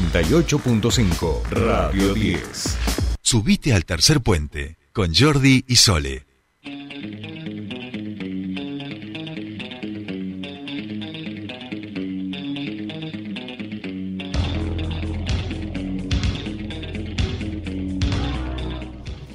98.5 Radio 10. Subite al tercer puente con Jordi y Sole.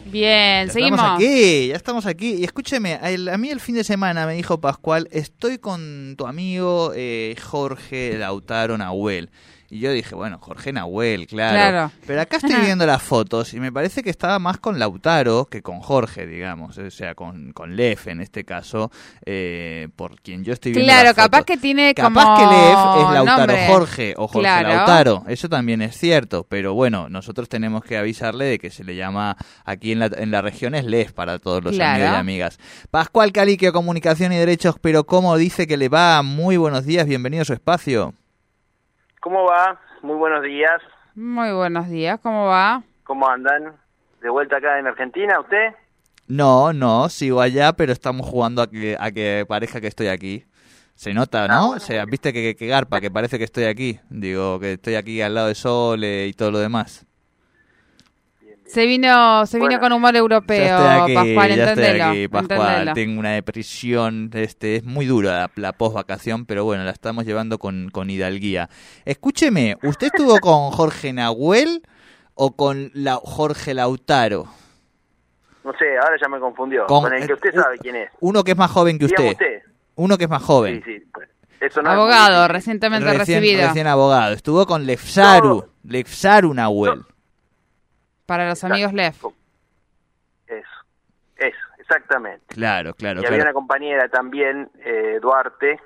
Bien, Ya seguimos. Estamos aquí, ya estamos aquí. Y escúcheme, el- a mí el fin de semana me dijo Pascual, estoy con tu amigo eh, Jorge Lautaro Nahuel. Y yo dije, bueno, Jorge Nahuel, claro. Claro. Pero acá estoy viendo las fotos y me parece que estaba más con Lautaro que con Jorge, digamos. O sea, con, con Lef en este caso, eh, por quien yo estoy viendo Claro, las capaz fotos. que tiene Capaz como que Lef es Lautaro nombre. Jorge o Jorge Claro. Lautaro. Eso también es cierto. Pero bueno, nosotros tenemos que avisarle de que se le llama aquí en la, en la región es Lef para todos los Claro. amigos y amigas. Pascual Caliquio, Comunicación y Derechos, pero como dice que le va, muy buenos días, bienvenido a su espacio. ¿Cómo va? Muy buenos días. Muy buenos días, ¿cómo va? ¿Cómo andan? ¿De vuelta acá en Argentina usted? No, no, sigo allá, pero estamos jugando a que, a que parezca que estoy aquí. Se nota, ¿no? o sea, viste que, que garpa, que parece que estoy aquí. Digo, que estoy aquí al lado de Sole y todo lo demás. Se vino, se vino Bueno. con humor europeo, aquí, Pascual, ya estoy entendelo. aquí, Pascual. entendelo. Tengo una depresión, este, es muy dura la, la post-vacación, pero bueno, la estamos llevando con, con hidalguía. Escúcheme, ¿usted estuvo con Jorge Nahuel o con la, Jorge Lautaro? No sé, ahora ya me confundió. Con- Con, el que usted sabe quién es. Uno que es más joven que usted. usted. Uno que es más joven. Sí, sí. pues, Eso no es Abogado, muy- recientemente Recién, recibido. recién abogado. Estuvo con Lefsaru. No. Lefsaru Nahuel. Para los amigos Lef. Eso, eso, exactamente. Claro, claro, y había una compañera también, eh, Duarte,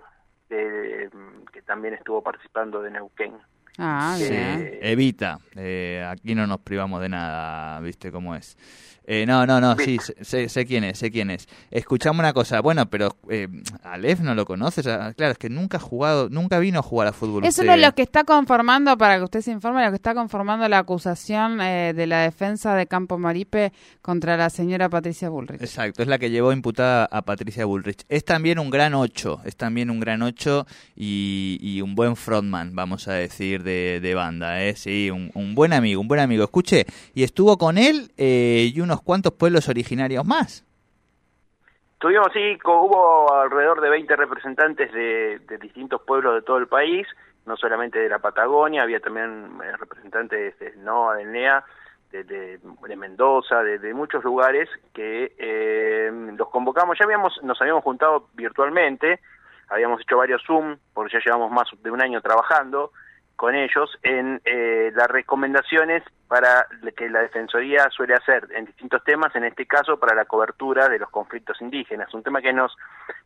eh, que también estuvo participando de Neuquén. Ah, bien. Eh, Evita, eh, aquí no nos privamos de nada, viste cómo es. Eh, no, no, no, sí, sé, sé- quién es, sé quién es. Escuchame una cosa, bueno, pero eh, Aleph no lo conoces, Ah, claro, es que nunca ha jugado, nunca vino a jugar a fútbol. Es uno de los que está conformando, para que usted se informe, lo que está conformando la acusación eh, de la defensa de Campo Maripe contra la señora Patricia Bullrich. Exacto, es la que llevó imputada a Patricia Bullrich. Es también un gran ocho, es también un gran ocho y, y un buen frontman, vamos a decir, de, de banda, ¿eh? Sí, un, buen amigo, un buen amigo. Escuche, y estuvo con él eh, y unos cuantos pueblos originarios más. Tuvimos, sí, hubo alrededor de 20 representantes de, de distintos pueblos de todo el país, no solamente de la Patagonia, había también eh, representantes del NOA, del NEA, de, de- de Mendoza, de, de muchos lugares que eh, los convocamos, ya habíamos, nos habíamos juntado virtualmente, habíamos hecho varios Zoom, porque ya llevamos más de un año trabajando con ellos en eh, las recomendaciones para que la Defensoría suele hacer en distintos temas, en este caso para la cobertura de los conflictos indígenas, un tema que nos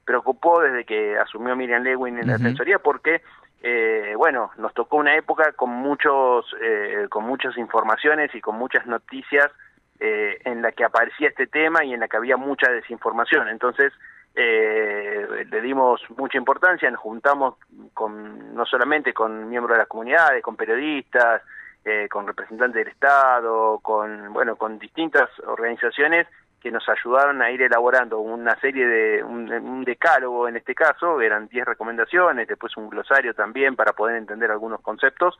preocupó desde que asumió Miriam Lewin en la. Defensoría porque eh, bueno, nos tocó una época con muchos eh, con muchas informaciones y con muchas noticias eh, en la que aparecía este tema y en la que había mucha desinformación. Entonces, eh, le dimos mucha importancia, nos juntamos con no solamente con miembros de las comunidades, con periodistas, eh, con representantes del Estado, con bueno, con distintas organizaciones que nos ayudaron a ir elaborando una serie de un, un decálogo en este caso, eran 10 recomendaciones, después un glosario también para poder entender algunos conceptos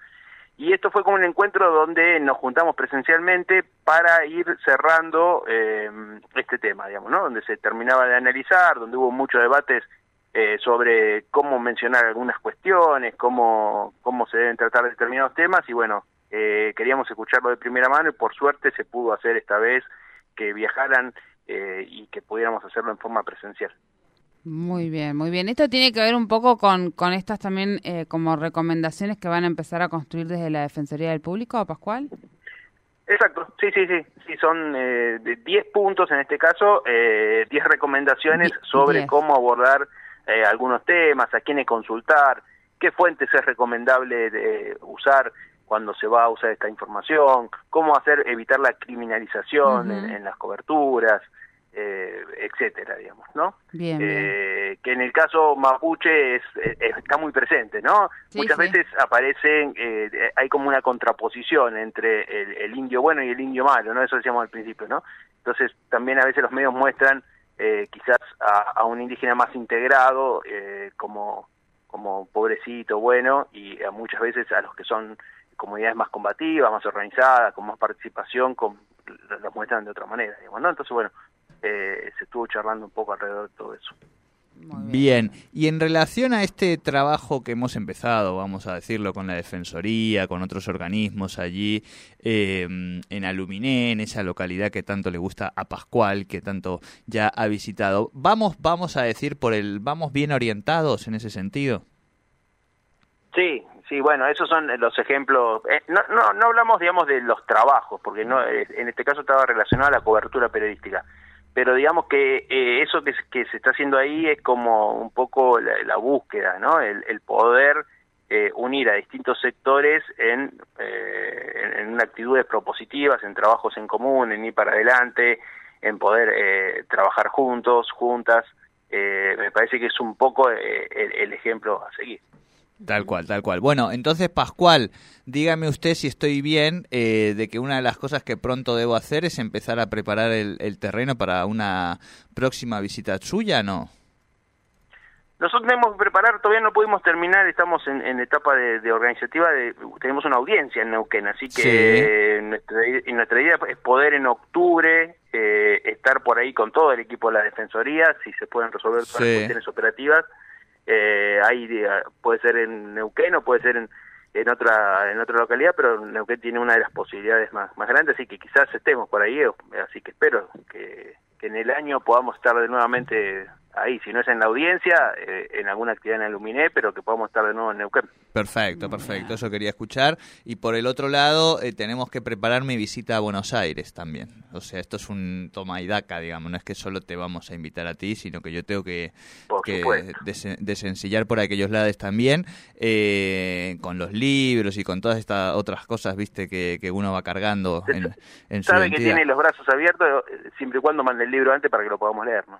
y esto fue como un encuentro donde nos juntamos presencialmente para ir cerrando eh, este tema, digamos, ¿no? Donde se terminaba de analizar, donde hubo muchos debates eh, sobre cómo mencionar algunas cuestiones, cómo, cómo se deben tratar determinados temas y bueno, eh, queríamos escucharlo de primera mano y por suerte se pudo hacer esta vez que viajaran eh, y que pudiéramos hacerlo en forma presencial. Muy bien, muy bien. Esto tiene que ver un poco con, con estas también eh, como recomendaciones que van a empezar a construir desde la Defensoría del Público, Pascual. Exacto, sí, sí, sí, sí, son eh, de 10 puntos en este caso, eh, 10 recomendaciones Die- sobre diez. cómo abordar eh, algunos temas, a quiénes consultar, qué fuentes es recomendable de usar cuando se va a usar esta información, cómo hacer evitar la criminalización en, en las coberturas, eh, etcétera, digamos, ¿no? Bien, bien. Eh, que en el caso mapuche es, está muy presente, ¿no? Sí, Muchas sí. veces aparecen, eh, hay como una contraposición entre el, el indio bueno y el indio malo, ¿no? Eso decíamos al principio, ¿no? Entonces también a veces los medios muestran eh, quizás a, a un indígena más integrado eh, como como pobrecito, bueno, y a muchas veces a los que son comunidades más combativas, más organizadas, con más participación, con, las muestran de otra manera, digamos, ¿no? Entonces, bueno, eh, se estuvo charlando un poco alrededor de todo eso. bien. y en relación a este trabajo que hemos empezado, vamos a decirlo, con la Defensoría, con otros organismos allí eh, en Aluminé, en esa localidad que tanto le gusta a Pascual, que tanto ya ha visitado, vamos, vamos a decir por el, vamos bien orientados en ese sentido. Sí, sí, bueno, esos son los ejemplos. Eh, no, no, no hablamos, digamos, de los trabajos, porque no, eh, en este caso estaba relacionado a la cobertura periodística pero digamos que eh, eso que, se está haciendo ahí es como un poco la, búsqueda, ¿no? El, poder eh, unir a distintos sectores en, eh, en, actitudes propositivas, en trabajos en común, en ir para adelante, en poder trabajar juntos, juntas. me parece que es un poco el ejemplo a seguir. Tal cual, tal cual. Bueno, entonces Pascual, dígame usted si estoy bien eh, de que una de las cosas que pronto debo hacer es empezar a preparar el, terreno para una próxima visita suya, ¿no? Nosotros tenemos que preparar, todavía no pudimos terminar, estamos en, etapa de, organizativa, tenemos una audiencia en Neuquén, así que nuestra, idea es poder en octubre eh, estar por ahí con todo el equipo de la Defensoría, si se pueden resolver todas las cuestiones operativas eh, hay puede ser en Neuquén o puede ser en, en otra en otra localidad pero Neuquén tiene una de las posibilidades más más grandes así que quizás estemos por ahí así que espero que, que en el año podamos estar de nuevamente ahí, si no es en la audiencia, eh, en alguna actividad en pero que podamos estar de nuevo en Neuquén. Perfecto, perfecto, eso quería escuchar. Y por el otro lado, eh, tenemos que preparar mi visita a Buenos Aires también. O sea, esto es un toma y daca, digamos, no es que solo te vamos a invitar a ti, sino que yo tengo que, desencillar por aquellos lados también, eh, con los libros y con todas estas otras cosas, viste, que, uno va cargando en, en su Sabe que tiene los brazos abiertos siempre y cuando mande el libro antes para que lo podamos leer, ¿no?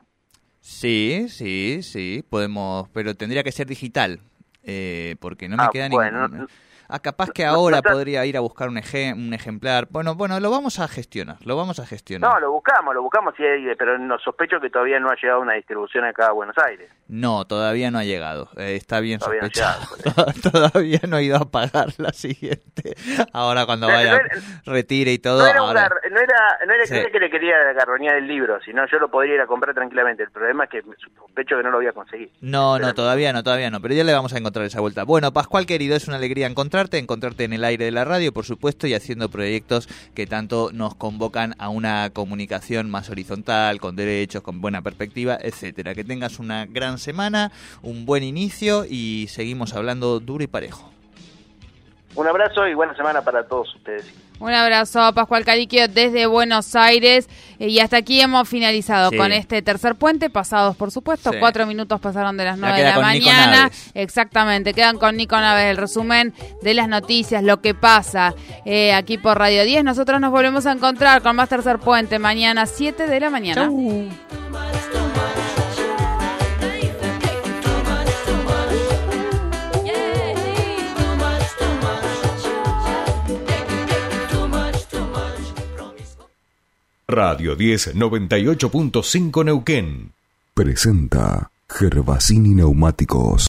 Sí, sí, sí, podemos, pero tendría que ser digital, eh, porque no me ah, queda ningún... Ah, capaz que ahora podría ir a buscar un, un ejemplar. Bueno, bueno, lo vamos a gestionar, lo vamos a gestionar. No, lo buscamos, lo buscamos, pero no, sospecho que todavía no ha llegado una distribución acá a Buenos Aires. No, todavía no ha llegado. Eh, está bien sospechado. todavía no ha ido a pagar la siguiente. Ahora cuando vaya, retire y todo. No era, no era, no era que le quería garroñar el libro, sino yo lo podría ir a comprar tranquilamente. El problema es que sospecho que no lo voy a conseguir. No, no, todavía no, todavía no. Pero ya le vamos a encontrar esa vuelta. Bueno, Pascual querido, es una alegría encontrar encontrarte, en el aire de la radio, por supuesto, y haciendo proyectos que tanto nos convocan a una comunicación más horizontal, con derechos, con buena perspectiva, etcétera. Que tengas una gran semana, un buen inicio y seguimos hablando duro y parejo. Un abrazo y buena semana para todos ustedes. Un abrazo a Pascual Cariquio desde Buenos Aires. Eh, y hasta aquí hemos finalizado con este tercer puente, pasados por supuesto. Cuatro minutos pasaron de las nueve de la mañana. Exactamente, quedan con Nico Naves el resumen de las noticias, lo que pasa eh, aquí por Radio 10. Nosotros nos volvemos a encontrar con más tercer puente mañana, 7 de la mañana. Radio 10 98.5 Neuquén. Presenta Gervasini Neumáticos.